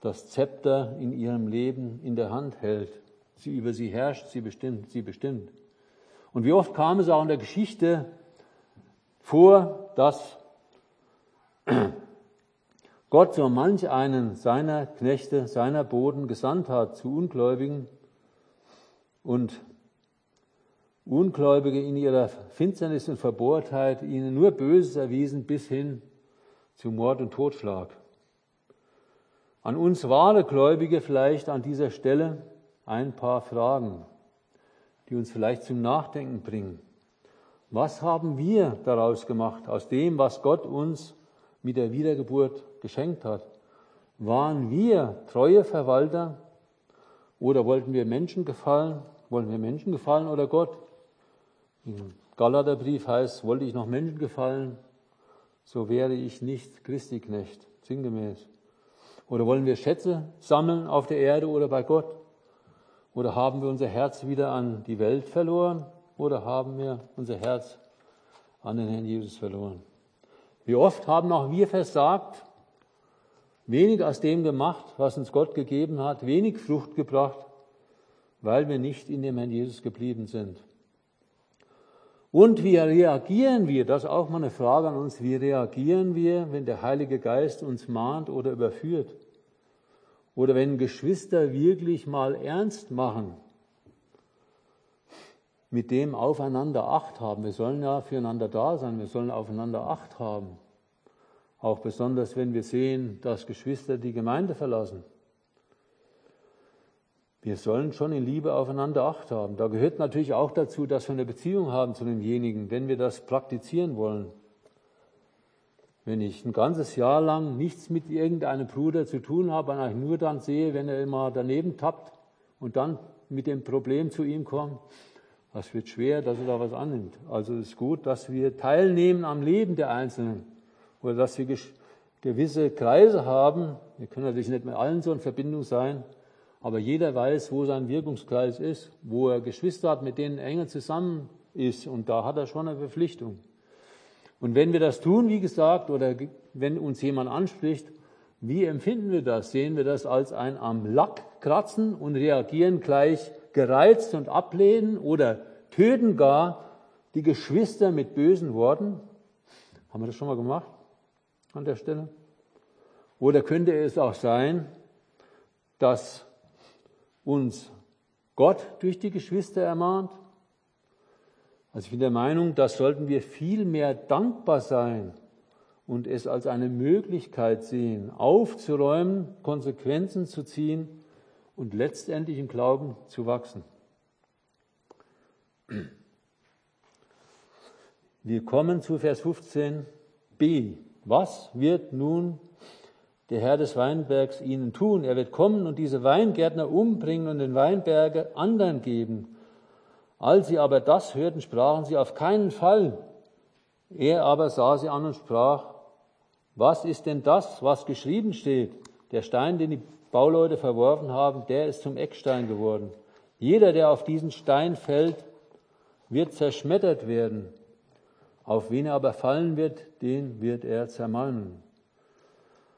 das Zepter in ihrem Leben in der Hand hält. Sie über sie herrscht, sie bestimmt, sie bestimmt. Und wie oft kam es auch in der Geschichte vor, dass Gott so manch einen seiner Knechte, seiner Boden gesandt hat zu Ungläubigen und Ungläubige in ihrer Finsternis und Verbohrtheit ihnen nur Böses erwiesen bis hin zu Mord und Totschlag. An uns wahre Gläubige vielleicht an dieser Stelle ein paar Fragen, die uns vielleicht zum Nachdenken bringen. Was haben wir daraus gemacht, aus dem, was Gott uns mit der Wiedergeburt geschenkt hat. Waren wir treue Verwalter oder wollten wir Menschen gefallen? Wollten wir Menschen gefallen oder Gott? Im Galaterbrief heißt, wollte ich noch Menschen gefallen, so wäre ich nicht Christiknecht, sinngemäß. Oder wollen wir Schätze sammeln auf der Erde oder bei Gott? Oder haben wir unser Herz wieder an die Welt verloren? Oder haben wir unser Herz an den Herrn Jesus verloren? Wie oft haben auch wir versagt, wenig aus dem gemacht, was uns Gott gegeben hat, wenig Frucht gebracht, weil wir nicht in dem Herrn Jesus geblieben sind. Und wie reagieren wir? Das ist auch mal eine Frage an uns. Wie reagieren wir, wenn der Heilige Geist uns mahnt oder überführt? Oder wenn Geschwister wirklich mal ernst machen, mit dem aufeinander Acht haben. Wir sollen ja füreinander da sein, wir sollen aufeinander Acht haben. Auch besonders, wenn wir sehen, dass Geschwister die Gemeinde verlassen. Wir sollen schon in Liebe aufeinander Acht haben. Da gehört natürlich auch dazu, dass wir eine Beziehung haben zu demjenigen, wenn wir das praktizieren wollen. Wenn ich ein ganzes Jahr lang nichts mit irgendeinem Bruder zu tun habe und eigentlich nur dann sehe, wenn er immer daneben tappt und dann mit dem Problem zu ihm kommt, das wird schwer, dass er da was annimmt. Also es ist gut, dass wir teilnehmen am Leben der Einzelnen oder dass wir gewisse Kreise haben. Wir können natürlich nicht mit allen so in Verbindung sein, aber jeder weiß, wo sein Wirkungskreis ist, wo er Geschwister hat, mit denen er enger zusammen ist und da hat er schon eine Verpflichtung. Und wenn wir das tun, wie gesagt, oder wenn uns jemand anspricht, wie empfinden wir das? Sehen wir das als ein am Lack kratzen und reagieren gleich gereizt und ablehnen oder töten gar die Geschwister mit bösen Worten. Haben wir das schon mal gemacht an der Stelle? Oder könnte es auch sein, dass uns Gott durch die Geschwister ermahnt? Also ich bin der Meinung, das sollten wir viel mehr dankbar sein und es als eine Möglichkeit sehen, aufzuräumen, Konsequenzen zu ziehen und letztendlich im Glauben zu wachsen. Wir kommen zu Vers 15b. Was wird nun der Herr des Weinbergs ihnen tun? Er wird kommen und diese Weingärtner umbringen und den Weinberge anderen geben. Als sie aber das hörten, sprachen sie auf keinen Fall. Er aber sah sie an und sprach, was ist denn das, was geschrieben steht? Der Stein, den die Bauleute verworfen haben, der ist zum Eckstein geworden. Jeder, der auf diesen Stein fällt, wird zerschmettert werden. Auf wen er aber fallen wird, den wird er zermalmen.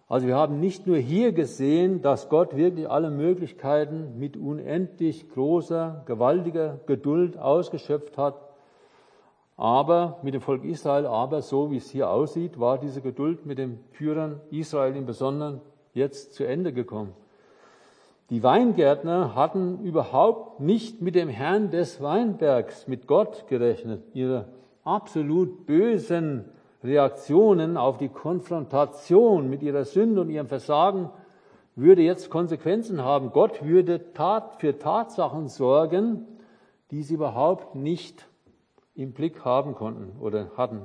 Also wir haben nicht nur hier gesehen, dass Gott wirklich alle Möglichkeiten mit unendlich großer, gewaltiger Geduld ausgeschöpft hat, aber mit dem Volk Israel, aber so wie es hier aussieht, war diese Geduld mit den Führern Israel im Besonderen jetzt zu Ende gekommen. Die Weingärtner hatten überhaupt nicht mit dem Herrn des Weinbergs, mit Gott gerechnet. Ihre absolut bösen Reaktionen auf die Konfrontation mit ihrer Sünde und ihrem Versagen würde jetzt Konsequenzen haben. Gott würde Tat für Tatsachen sorgen, die sie überhaupt nicht im Blick haben konnten oder hatten.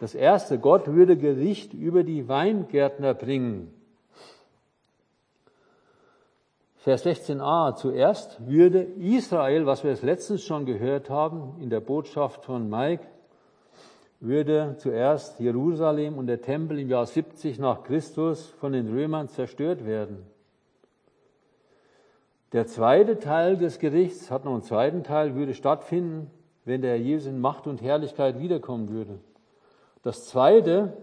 Das erste, Gott würde Gericht über die Weingärtner bringen. Vers 16a, zuerst würde Israel, was wir jetzt letztens schon gehört haben in der Botschaft von Mike, würde zuerst Jerusalem und der Tempel im Jahr 70 nach Christus von den Römern zerstört werden. Der zweite Teil des Gerichts, hat noch einen zweiten Teil, würde stattfinden, wenn der Jesus in Macht und Herrlichkeit wiederkommen würde. Das zweite,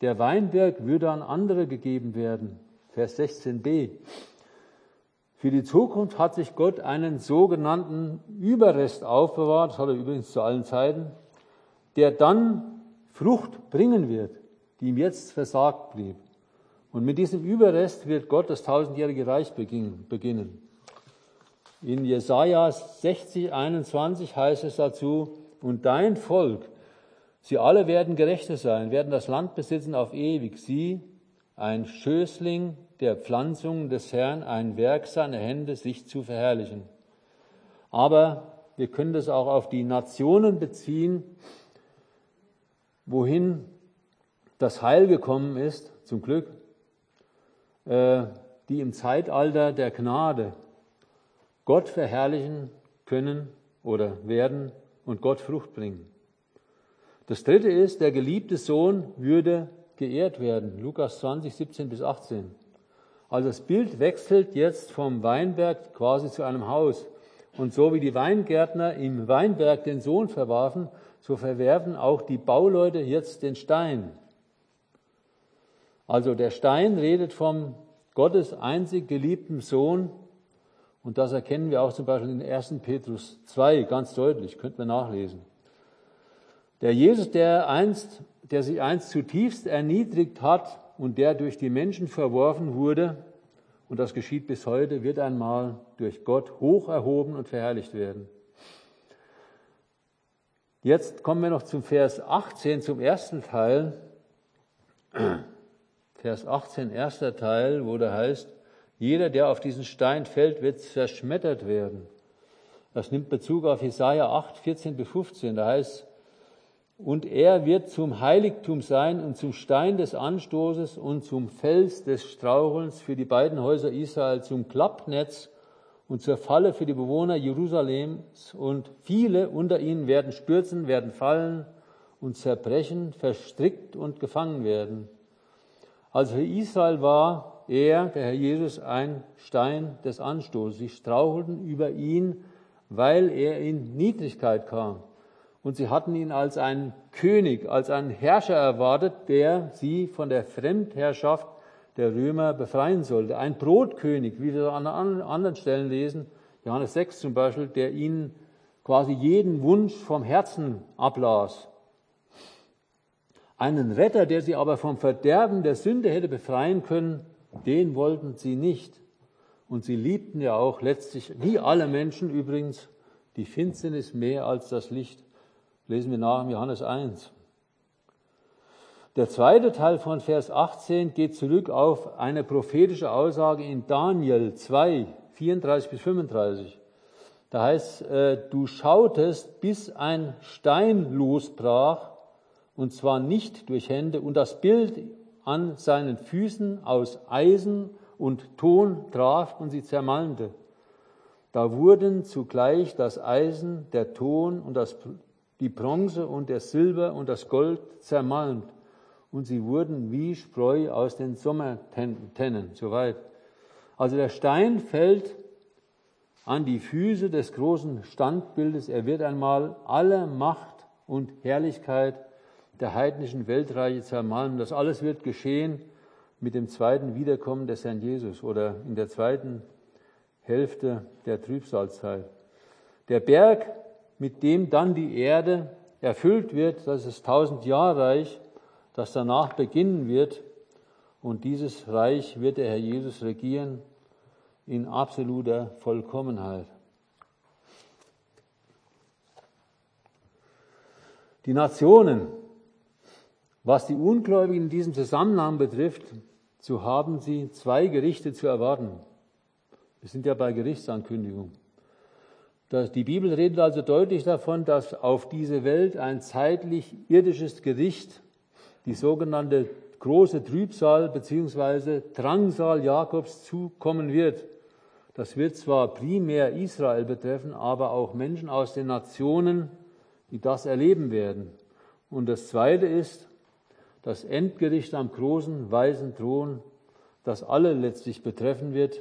der Weinberg würde an andere gegeben werden. Vers 16b. Für die Zukunft hat sich Gott einen sogenannten Überrest aufbewahrt, das hat er übrigens zu allen Zeiten, der dann Frucht bringen wird, die ihm jetzt versagt blieb. Und mit diesem Überrest wird Gott das tausendjährige Reich beginnen. In Jesaja 60, 21 heißt es dazu, und dein Volk, sie alle werden Gerechte sein, werden das Land besitzen auf ewig. Sie, ein Schößling der Pflanzung des Herrn, ein Werk seiner Hände, sich zu verherrlichen. Aber wir können das auch auf die Nationen beziehen, wohin das Heil gekommen ist, zum Glück, äh, die im Zeitalter der Gnade Gott verherrlichen können oder werden und Gott Frucht bringen. Das dritte ist, der geliebte Sohn würde geehrt werden. Lukas 20, 17 bis 18. Also das Bild wechselt jetzt vom Weinberg quasi zu einem Haus. Und so wie die Weingärtner im Weinberg den Sohn verwarfen, so verwerfen auch die Bauleute jetzt den Stein. Also der Stein redet vom Gottes einzig geliebten Sohn. Und das erkennen wir auch zum Beispiel in 1. Petrus 2 ganz deutlich, könnten wir nachlesen. Der Jesus, der einst, der sich einst zutiefst erniedrigt hat, und der durch die Menschen verworfen wurde, und das geschieht bis heute, wird einmal durch Gott hoch erhoben und verherrlicht werden. Jetzt kommen wir noch zum Vers 18, zum ersten Teil. Vers 18, erster Teil, wo da heißt, jeder, der auf diesen Stein fällt, wird zerschmettert werden. Das nimmt Bezug auf Jesaja 8, 14 bis 15. Da heißt, und er wird zum Heiligtum sein und zum Stein des Anstoßes und zum Fels des Strauchelns für die beiden Häuser Israel, zum Klappnetz und zur Falle für die Bewohner Jerusalems. Und viele unter ihnen werden stürzen, werden fallen und zerbrechen, verstrickt und gefangen werden. Also für Israel war er, der Herr Jesus, ein Stein des Anstoßes. Sie strauchelten über ihn, weil er in Niedrigkeit kam und sie hatten ihn als einen König, als einen Herrscher erwartet, der sie von der Fremdherrschaft der Römer befreien sollte. Ein Brotkönig, wie wir an anderen Stellen lesen, Johannes 6 zum Beispiel, der ihnen quasi jeden Wunsch vom Herzen ablas. Einen Retter, der sie aber vom Verderben der Sünde hätte befreien können, den wollten sie nicht. Und sie liebten ja auch letztlich, wie alle Menschen übrigens, die Finsternis mehr als das Licht. Lesen wir nach in Johannes 1. Der zweite Teil von Vers 18 geht zurück auf eine prophetische Aussage in Daniel 2, 34 bis 35. Da heißt, äh, du schautest, bis ein Stein losbrach, und zwar nicht durch Hände, und das Bild an seinen Füßen aus Eisen und Ton traf und sie zermalmte. Da wurden zugleich das Eisen, der Ton und das die Bronze und der Silber und das Gold zermalmt und sie wurden wie Spreu aus den Sommertennen, soweit. Also der Stein fällt an die Füße des großen Standbildes. Er wird einmal alle Macht und Herrlichkeit der heidnischen Weltreiche zermalmen. Das alles wird geschehen mit dem zweiten Wiederkommen des Herrn Jesus oder in der zweiten Hälfte der Trübsalzeit. Der Berg, mit dem dann die Erde erfüllt wird, das ist tausend Jahrreich, das danach beginnen wird. Und dieses Reich wird der Herr Jesus regieren in absoluter Vollkommenheit. Die Nationen, was die Ungläubigen in diesem Zusammenhang betrifft, so haben sie zwei Gerichte zu erwarten. Wir sind ja bei Gerichtsankündigung. Die Bibel redet also deutlich davon, dass auf diese Welt ein zeitlich irdisches Gericht, die sogenannte große Trübsal bzw. Drangsal Jakobs zukommen wird. Das wird zwar primär Israel betreffen, aber auch Menschen aus den Nationen, die das erleben werden. Und das Zweite ist das Endgericht am großen weißen Thron, das alle letztlich betreffen wird,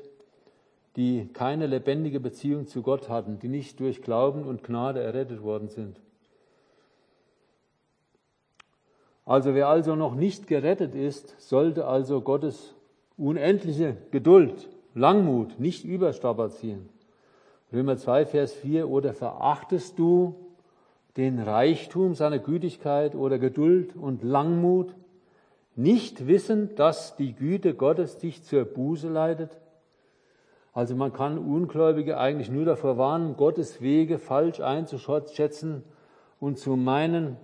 die keine lebendige Beziehung zu Gott hatten, die nicht durch Glauben und Gnade errettet worden sind. Also wer also noch nicht gerettet ist, sollte also Gottes unendliche Geduld, Langmut nicht überstrapazieren. Römer 2, Vers 4, oder verachtest du den Reichtum seiner Gütigkeit oder Geduld und Langmut, nicht wissend, dass die Güte Gottes dich zur Buße leitet? Also man kann Ungläubige eigentlich nur davor warnen, Gottes Wege falsch einzuschätzen und zu meinen,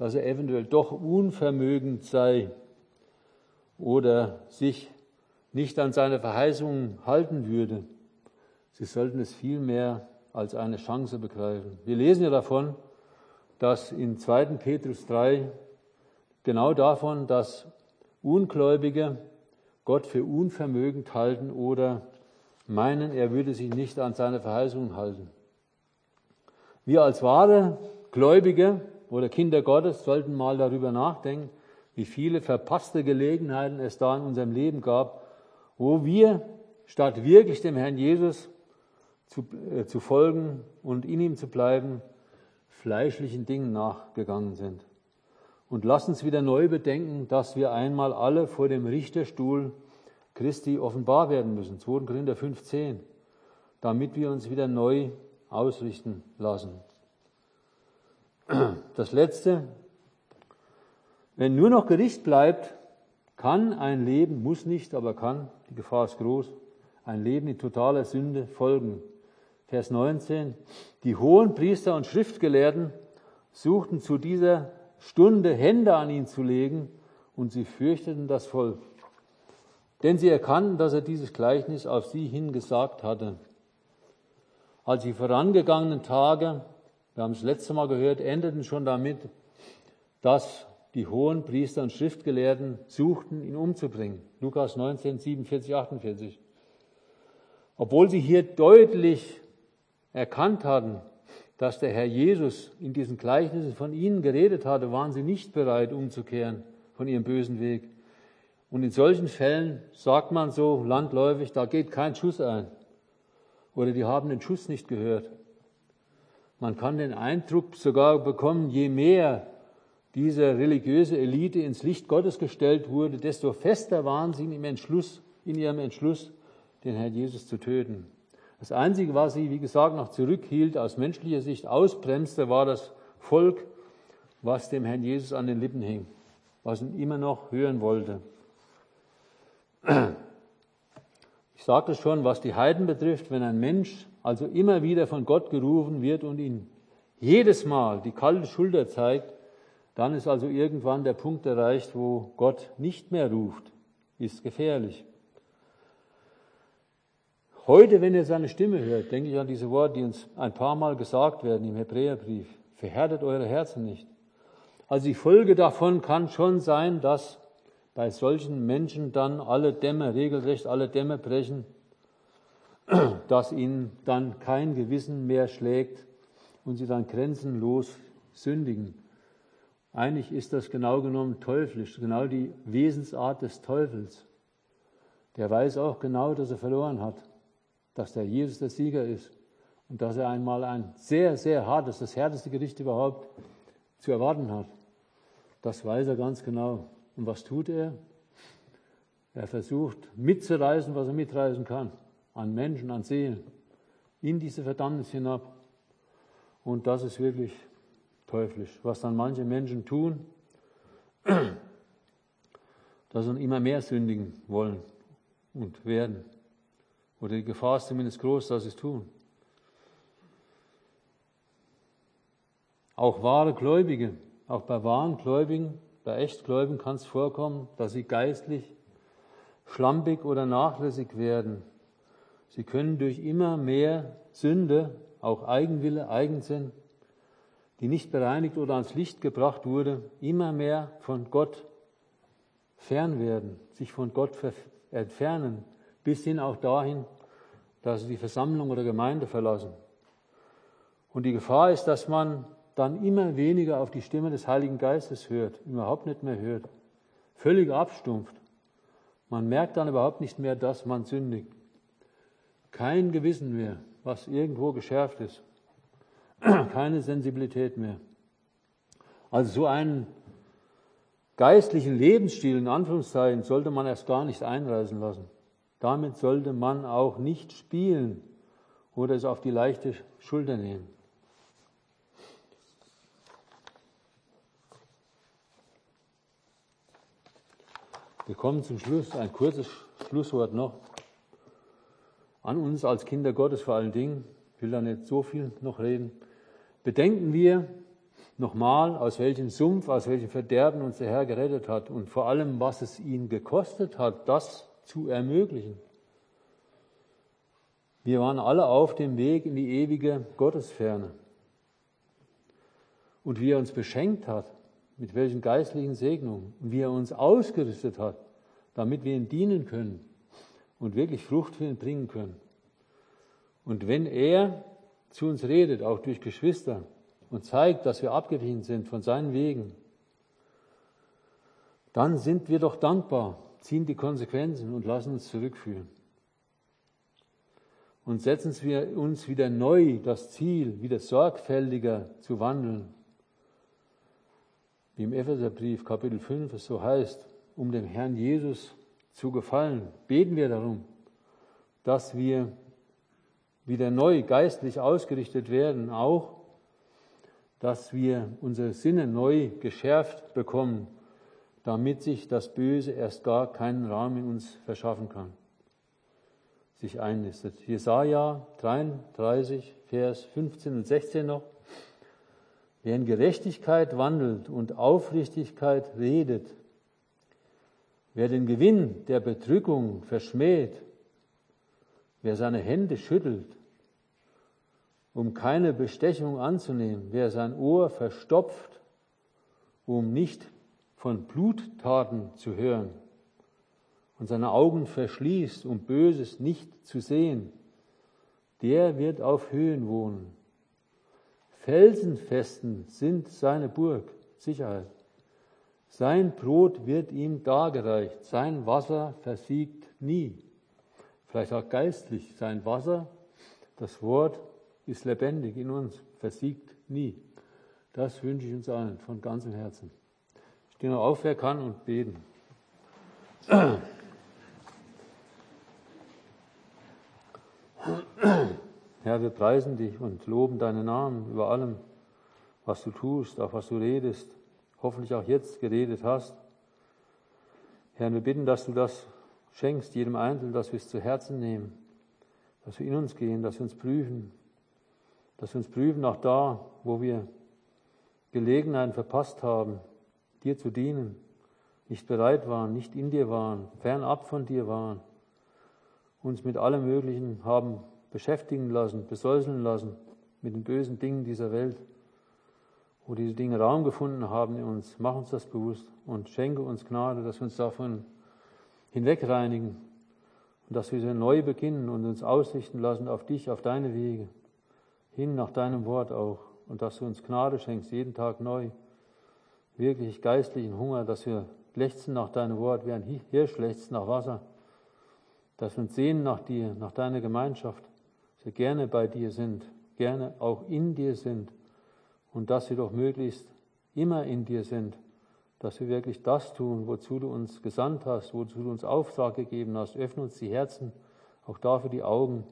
dass er eventuell doch unvermögend sei oder sich nicht an seine Verheißungen halten würde. Sie sollten es vielmehr als eine Chance begreifen. Wir lesen ja davon, dass in 2. Petrus 3 genau davon, dass Ungläubige Gott für unvermögend halten oder meinen, er würde sich nicht an seine Verheißungen halten. Wir als wahre Gläubige oder Kinder Gottes sollten mal darüber nachdenken, wie viele verpasste Gelegenheiten es da in unserem Leben gab, wo wir statt wirklich dem Herrn Jesus zu, äh, zu folgen und in ihm zu bleiben, fleischlichen Dingen nachgegangen sind. Und lasst uns wieder neu bedenken, dass wir einmal alle vor dem Richterstuhl Christi offenbar werden müssen. 2. Korinther 15, damit wir uns wieder neu ausrichten lassen. Das letzte, wenn nur noch Gericht bleibt, kann ein Leben, muss nicht, aber kann, die Gefahr ist groß, ein Leben in totaler Sünde folgen. Vers 19. Die hohen Priester und Schriftgelehrten suchten zu dieser Stunde Hände an ihn zu legen und sie fürchteten das Volk. Denn sie erkannten, dass er dieses Gleichnis auf sie hingesagt hatte. Als die vorangegangenen Tage, wir haben es letzte Mal gehört, endeten schon damit, dass die hohen Priester und Schriftgelehrten suchten, ihn umzubringen. Lukas 19, 47, 48. Obwohl sie hier deutlich erkannt hatten, dass der Herr Jesus in diesen Gleichnissen von ihnen geredet hatte, waren sie nicht bereit, umzukehren von ihrem bösen Weg. Und in solchen Fällen sagt man so landläufig, da geht kein Schuss ein. Oder die haben den Schuss nicht gehört. Man kann den Eindruck sogar bekommen, je mehr diese religiöse Elite ins Licht Gottes gestellt wurde, desto fester waren sie in ihrem Entschluss, in ihrem Entschluss den Herrn Jesus zu töten. Das Einzige, was sie, wie gesagt, noch zurückhielt, aus menschlicher Sicht ausbremste, war das Volk, was dem Herrn Jesus an den Lippen hing, was ihn immer noch hören wollte. Ich sagte schon, was die Heiden betrifft, wenn ein Mensch also immer wieder von Gott gerufen wird und ihn jedes Mal die kalte Schulter zeigt, dann ist also irgendwann der Punkt erreicht, wo Gott nicht mehr ruft. Ist gefährlich. Heute, wenn ihr seine Stimme hört, denke ich an diese Worte, die uns ein paar Mal gesagt werden im Hebräerbrief. Verhärtet eure Herzen nicht. Also die Folge davon kann schon sein, dass bei solchen Menschen dann alle Dämme, regelrecht alle Dämme brechen, dass ihnen dann kein Gewissen mehr schlägt und sie dann grenzenlos sündigen. Eigentlich ist das genau genommen teuflisch, genau die Wesensart des Teufels. Der weiß auch genau, dass er verloren hat dass der Jesus der Sieger ist und dass er einmal ein sehr, sehr hartes, das härteste Gericht überhaupt zu erwarten hat. Das weiß er ganz genau. Und was tut er? Er versucht mitzureisen, was er mitreisen kann. An Menschen, an Seelen. In diese Verdammnis hinab. Und das ist wirklich teuflisch. Was dann manche Menschen tun, dass sie immer mehr sündigen wollen und werden. Oder die Gefahr ist zumindest groß, dass sie es tun. Auch wahre Gläubige, auch bei wahren Gläubigen, bei Echtgläubigen kann es vorkommen, dass sie geistlich schlampig oder nachlässig werden. Sie können durch immer mehr Sünde, auch Eigenwille, Eigensinn, die nicht bereinigt oder ans Licht gebracht wurde, immer mehr von Gott fern werden, sich von Gott entfernen, bis hin auch dahin, dass sie die Versammlung oder Gemeinde verlassen. Und die Gefahr ist, dass man dann immer weniger auf die Stimme des Heiligen Geistes hört, überhaupt nicht mehr hört, völlig abstumpft. Man merkt dann überhaupt nicht mehr, dass man sündigt. Kein Gewissen mehr, was irgendwo geschärft ist. Keine Sensibilität mehr. Also so einen geistlichen Lebensstil in Anführungszeichen sollte man erst gar nicht einreisen lassen. Damit sollte man auch nicht spielen oder es auf die leichte Schulter nehmen. Wir kommen zum Schluss, ein kurzes Schlusswort noch. An uns als Kinder Gottes vor allen Dingen, ich will da nicht so viel noch reden. Bedenken wir, nochmal, aus welchem Sumpf, aus welchem Verderben uns der Herr gerettet hat und vor allem, was es ihn gekostet hat, das zu ermöglichen. Wir waren alle auf dem Weg in die ewige Gottesferne. Und wie er uns beschenkt hat, mit welchen geistlichen Segnungen, wie er uns ausgerüstet hat, damit wir ihm dienen können und wirklich Frucht für ihn bringen können. Und wenn er zu uns redet, auch durch Geschwister, und zeigt, dass wir abgewichen sind von seinen Wegen, dann sind wir doch dankbar, ziehen die Konsequenzen und lassen uns zurückführen. Und setzen wir uns wieder neu das Ziel, wieder sorgfältiger zu wandeln. Wie im Epheserbrief Kapitel 5 es so heißt, um dem Herrn Jesus zu gefallen, beten wir darum, dass wir wieder neu geistlich ausgerichtet werden, auch dass wir unsere Sinne neu geschärft bekommen, damit sich das Böse erst gar keinen Raum in uns verschaffen kann, sich einnistet. Jesaja 33, Vers 15 und 16 noch. Wer in Gerechtigkeit wandelt und Aufrichtigkeit redet, wer den Gewinn der Bedrückung verschmäht, wer seine Hände schüttelt um keine Bestechung anzunehmen, wer sein Ohr verstopft, um nicht von Bluttaten zu hören und seine Augen verschließt, um Böses nicht zu sehen, der wird auf Höhen wohnen. Felsenfesten sind seine Burg, Sicherheit. Sein Brot wird ihm dargereicht, sein Wasser versiegt nie. Vielleicht auch geistlich, sein Wasser, das Wort ist lebendig in uns, versiegt nie. Das wünsche ich uns allen von ganzem Herzen. Stehen noch auf, wer kann und beten. Herr, wir preisen dich und loben deinen Namen über allem, was du tust, auch was du redest, hoffentlich auch jetzt geredet hast. Herr, wir bitten, dass du das schenkst, jedem Einzelnen, dass wir es zu Herzen nehmen, dass wir in uns gehen, dass wir uns prüfen, dass wir uns prüfen, auch da, wo wir Gelegenheiten verpasst haben, dir zu dienen, nicht bereit waren, nicht in dir waren, fernab von dir waren, uns mit allem Möglichen haben beschäftigen lassen, besäuseln lassen, mit den bösen Dingen dieser Welt, wo diese Dinge Raum gefunden haben in uns. Mach uns das bewusst und schenke uns Gnade, dass wir uns davon hinwegreinigen und dass wir neu beginnen und uns ausrichten lassen auf dich, auf deine Wege hin nach deinem Wort auch und dass du uns Gnade schenkst, jeden Tag neu. Wirklich geistlichen Hunger, dass wir lechzen nach deinem Wort, wie ein Hirsch lechzt nach Wasser. Dass wir uns sehen nach dir, nach deiner Gemeinschaft, dass wir gerne bei dir sind, gerne auch in dir sind und dass wir doch möglichst immer in dir sind, dass wir wirklich das tun, wozu du uns gesandt hast, wozu du uns Auftrag gegeben hast. Öffne uns die Herzen, auch dafür die Augen,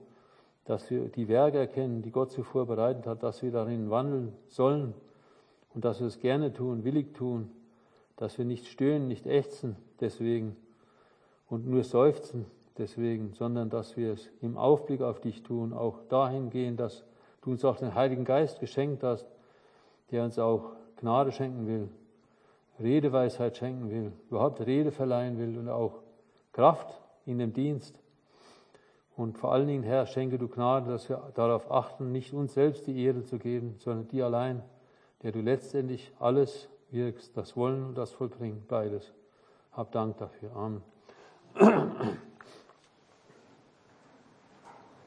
dass wir die Werke erkennen, die Gott zuvor bereitet hat, dass wir darin wandeln sollen und dass wir es gerne tun, willig tun, dass wir nicht stöhnen, nicht ächzen deswegen und nur seufzen deswegen, sondern dass wir es im Aufblick auf dich tun, auch dahingehend, dass du uns auch den Heiligen Geist geschenkt hast, der uns auch Gnade schenken will, Redeweisheit schenken will, überhaupt Rede verleihen will und auch Kraft in dem Dienst. Und vor allen Dingen, Herr, schenke du Gnade, dass wir darauf achten, nicht uns selbst die Ehre zu geben, sondern dir allein, der du letztendlich alles wirkst, das Wollen und das Vollbringen, beides. Hab Dank dafür. Amen.